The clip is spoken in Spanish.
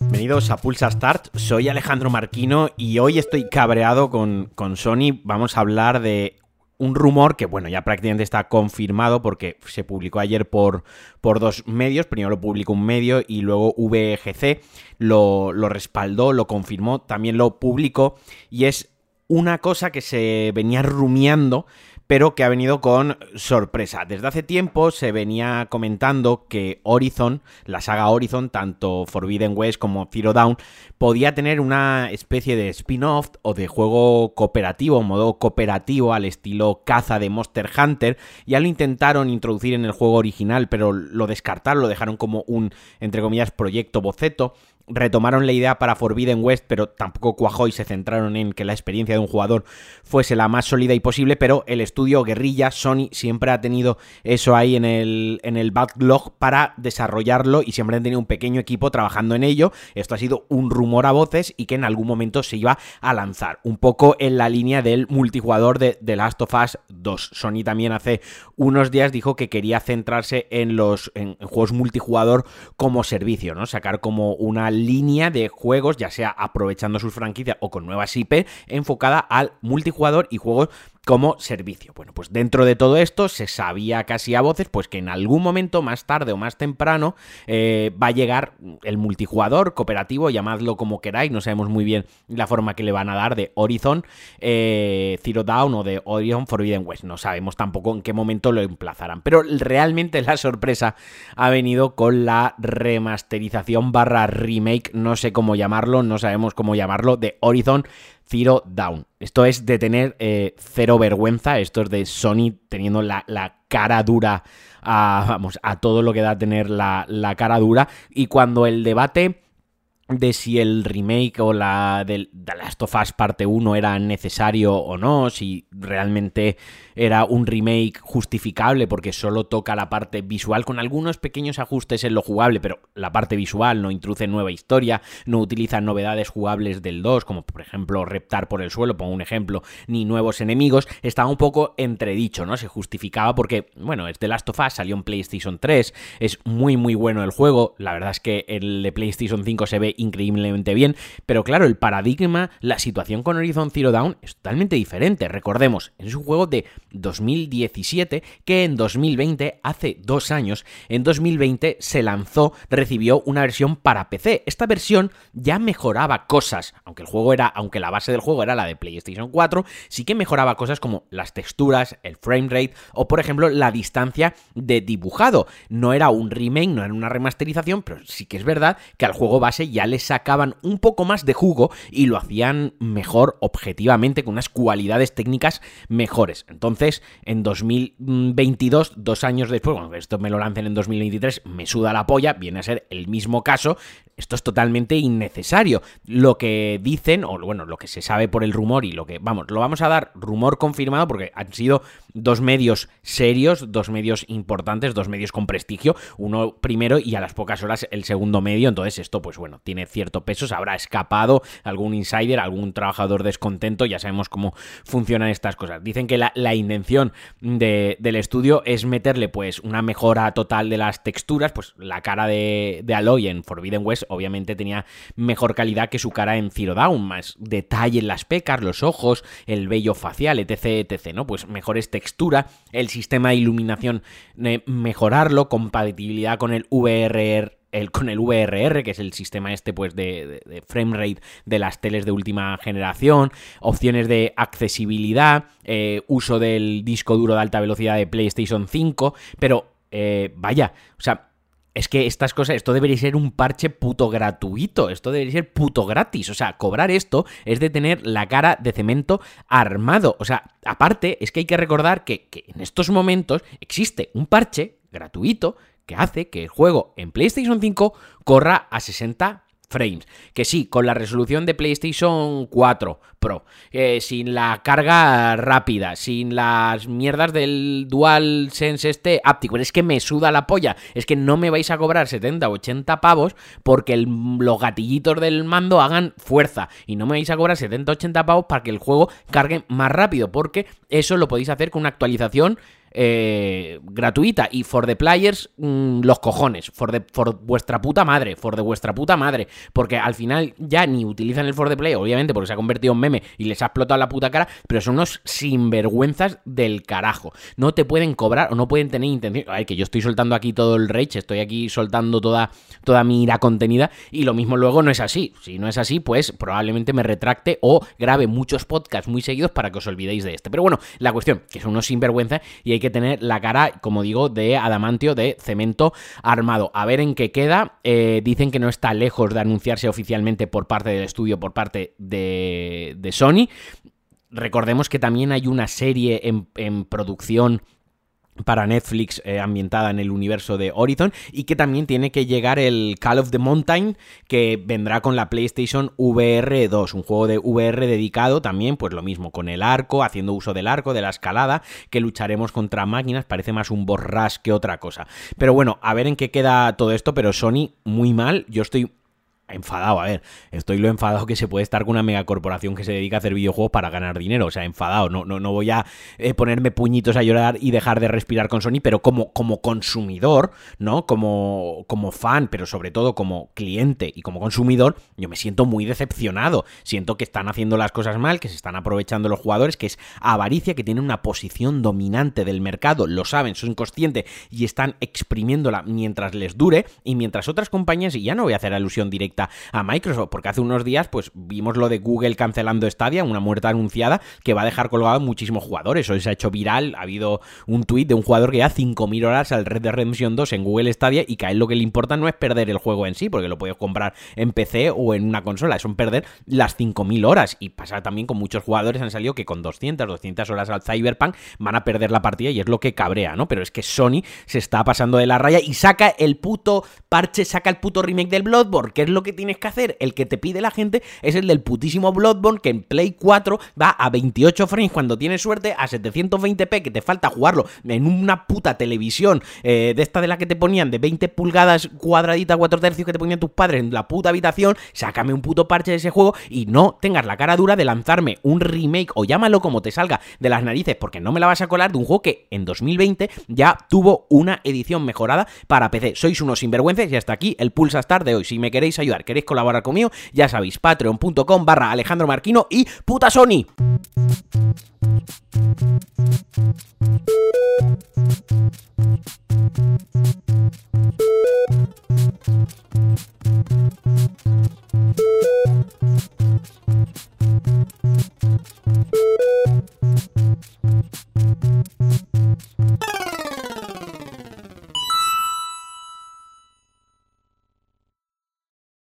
Bienvenidos a Pulsa Start, soy Alejandro Marquino y hoy estoy cabreado con, con Sony. Vamos a hablar de un rumor que, bueno, ya prácticamente está confirmado porque se publicó ayer por, por dos medios. Primero lo publicó un medio y luego VGC lo, lo respaldó, lo confirmó, también lo publicó. Y es una cosa que se venía rumiando pero que ha venido con sorpresa. Desde hace tiempo se venía comentando que Horizon, la saga Horizon, tanto Forbidden West como Zero Dawn, podía tener una especie de spin-off o de juego cooperativo, modo cooperativo al estilo caza de Monster Hunter. Ya lo intentaron introducir en el juego original, pero lo descartaron, lo dejaron como un, entre comillas, proyecto boceto retomaron la idea para Forbidden West, pero tampoco cuajó y se centraron en que la experiencia de un jugador fuese la más sólida y posible, pero el estudio Guerrilla, Sony, siempre ha tenido eso ahí en el, en el backlog para desarrollarlo y siempre han tenido un pequeño equipo trabajando en ello. Esto ha sido un rumor a voces y que en algún momento se iba a lanzar, un poco en la línea del multijugador de The Last of Us 2. Sony también hace unos días dijo que quería centrarse en los en juegos multijugador como servicio, ¿no? Sacar como una línea de juegos, ya sea aprovechando sus franquicias o con nuevas IP, enfocada al multijugador y juegos como servicio. Bueno, pues dentro de todo esto se sabía casi a voces pues que en algún momento, más tarde o más temprano, eh, va a llegar el multijugador cooperativo, llamadlo como queráis, no sabemos muy bien la forma que le van a dar de Horizon eh, Zero Dawn o de Horizon Forbidden West, no sabemos tampoco en qué momento lo emplazarán, pero realmente la sorpresa ha venido con la remasterización barra remake, no sé cómo llamarlo, no sabemos cómo llamarlo, de Horizon Zero Down. Esto es de tener eh, cero vergüenza, esto es de Sony teniendo la, cara dura a, vamos, a todo lo que da tener la, la cara dura. Y cuando el debate de si el remake o la de, Last of Us parte 1 era necesario o no, si realmente era un remake justificable porque solo toca la parte visual con algunos pequeños ajustes en lo jugable, pero la parte visual no introduce nueva historia, no utiliza novedades jugables del 2, como por ejemplo reptar por el suelo, pongo un ejemplo, ni nuevos enemigos, estaba un poco entredicho, ¿no? Se justificaba porque, bueno, es The Last of Us, salió en PlayStation 3, es muy muy bueno el juego, la verdad es que el de PlayStation 5 se ve increíblemente bien, pero claro, el paradigma, la situación con Horizon Zero Dawn es totalmente diferente, recordemos, es un juego de 2017 que en 2020, hace dos años, en 2020 se lanzó, recibió una versión para PC. Esta versión ya mejoraba cosas, aunque el juego era, aunque la base del juego era la de PlayStation 4, sí que mejoraba cosas como las texturas, el frame rate o por ejemplo la distancia de dibujado. No era un remake, no era una remasterización, pero sí que es verdad que al juego base ya le sacaban un poco más de jugo y lo hacían mejor objetivamente con unas cualidades técnicas mejores. Entonces en 2022, dos años después, bueno, esto me lo lancen en 2023, me suda la polla, viene a ser el mismo caso, esto es totalmente innecesario. Lo que dicen, o bueno, lo que se sabe por el rumor y lo que, vamos, lo vamos a dar rumor confirmado porque han sido dos medios serios, dos medios importantes, dos medios con prestigio, uno primero y a las pocas horas el segundo medio, entonces esto pues bueno, tiene cierto peso, se habrá escapado algún insider, algún trabajador descontento, ya sabemos cómo funcionan estas cosas. Dicen que la, intención del estudio es meterle pues una mejora total de las texturas, pues la cara de, de Aloy en Forbidden West obviamente tenía mejor calidad que su cara en Zero Dawn, más detalle en las pecas, los ojos, el vello facial, etc, etc, ¿no? Pues mejores textura, el sistema de iluminación eh, mejorarlo, compatibilidad con el VRR con el VRR, que es el sistema este pues de, de, frame rate de las teles de última generación, opciones de accesibilidad, eh, uso del disco duro de alta velocidad de PlayStation 5, pero eh, vaya, o sea, es que estas cosas, esto debería ser un parche puto gratuito, esto debería ser puto gratis, o sea, cobrar esto es de tener la cara de cemento armado, o sea, aparte es que hay que recordar que, que en estos momentos existe un parche gratuito que hace que el juego en PlayStation 5 corra a 60 frames. Que sí, con la resolución de PlayStation 4 Pro, eh, sin la carga rápida, sin las mierdas del Dual Sense este áptico. es que me suda la polla. Es que no me vais a cobrar 70 o 80 pavos porque los gatillitos del mando hagan fuerza. Y no me vais a cobrar 70 o 80 pavos para que el juego cargue más rápido. Porque eso lo podéis hacer con una actualización eh, gratuita y for the players mm, los cojones, for, the, for vuestra puta madre, for de vuestra puta madre, porque al final ya ni utilizan el for the play, obviamente porque se ha convertido en meme y les ha explotado la puta cara, pero son unos sinvergüenzas del carajo. No te pueden cobrar o no pueden tener intención. Ay, que yo estoy soltando aquí todo el rage, estoy aquí soltando toda, toda mi ira contenida y lo mismo luego no es así. Si no es así, pues probablemente me retracte o grabe muchos podcasts muy seguidos para que os olvidéis de este. Pero bueno, la cuestión, que son unos sinvergüenzas y hay que tener la cara, como digo, de adamantio, de cemento armado. A ver en qué queda. Eh, dicen que no está lejos de anunciarse oficialmente por parte del estudio, por parte de, de Sony. Recordemos que también hay una serie en producción para Netflix eh, ambientada en el universo de Horizon y que también tiene que llegar el Call of the Mountain que vendrá con la PlayStation VR 2, un juego de VR dedicado también pues lo mismo con el arco, haciendo uso del arco, de la escalada, que lucharemos contra máquinas, parece más un borras que otra cosa. Pero bueno, a ver en qué queda todo esto, pero Sony muy mal, yo estoy enfadado, a ver, estoy lo enfadado que se puede estar con una megacorporación que se dedica a hacer videojuegos para ganar dinero, o sea, enfadado, no, no, no voy a eh, ponerme puñitos a llorar y dejar de respirar con Sony, pero como, como consumidor, ¿no? Como, como fan, pero sobre todo como cliente y como consumidor, yo me siento muy decepcionado, siento que están haciendo las cosas mal, que se están aprovechando los jugadores, que es avaricia, que tienen una posición dominante del mercado, lo saben, son conscientes y están exprimiéndola mientras les dure y mientras otras compañías, y ya no voy a hacer alusión directa, a Microsoft, porque hace unos días pues vimos lo de Google cancelando Stadia, una muerte anunciada que va a dejar colgado muchísimos jugadores. Hoy se ha hecho viral, ha habido un tuit de un jugador que ya 5.000 horas al Red Dead Redemption 2 en Google Stadia y que a él lo que le importa no es perder el juego en sí, porque lo puedes comprar en PC o en una consola, son perder las 5.000 horas. Y pasa también con muchos jugadores han salido que con 200, 200 horas al Cyberpunk van a perder la partida y es lo que cabrea, ¿no? Pero es que Sony se está pasando de la raya y saca el puto parche, saca el puto remake del Bloodborne, que es lo que tienes que hacer. El que te pide la gente es el del putísimo Bloodborne que en Play 4 va a 28 frames cuando tienes suerte, a 720p que te falta jugarlo en una puta televisión eh, de esta de la que te ponían de 20 pulgadas cuadradita 4 tercios que te ponían tus padres en la puta habitación. Sácame un puto parche de ese juego y no tengas la cara dura de lanzarme un remake o llámalo como te salga de las narices porque no me la vas a colar de un juego que en 2020 ya tuvo una edición mejorada para PC. Sois unos sinvergüences y hasta aquí el Pulsa Star de hoy. Si me queréis queréis colaborar conmigo, ya sabéis, patreon.com barra Alejandro Marquino y puta Sony.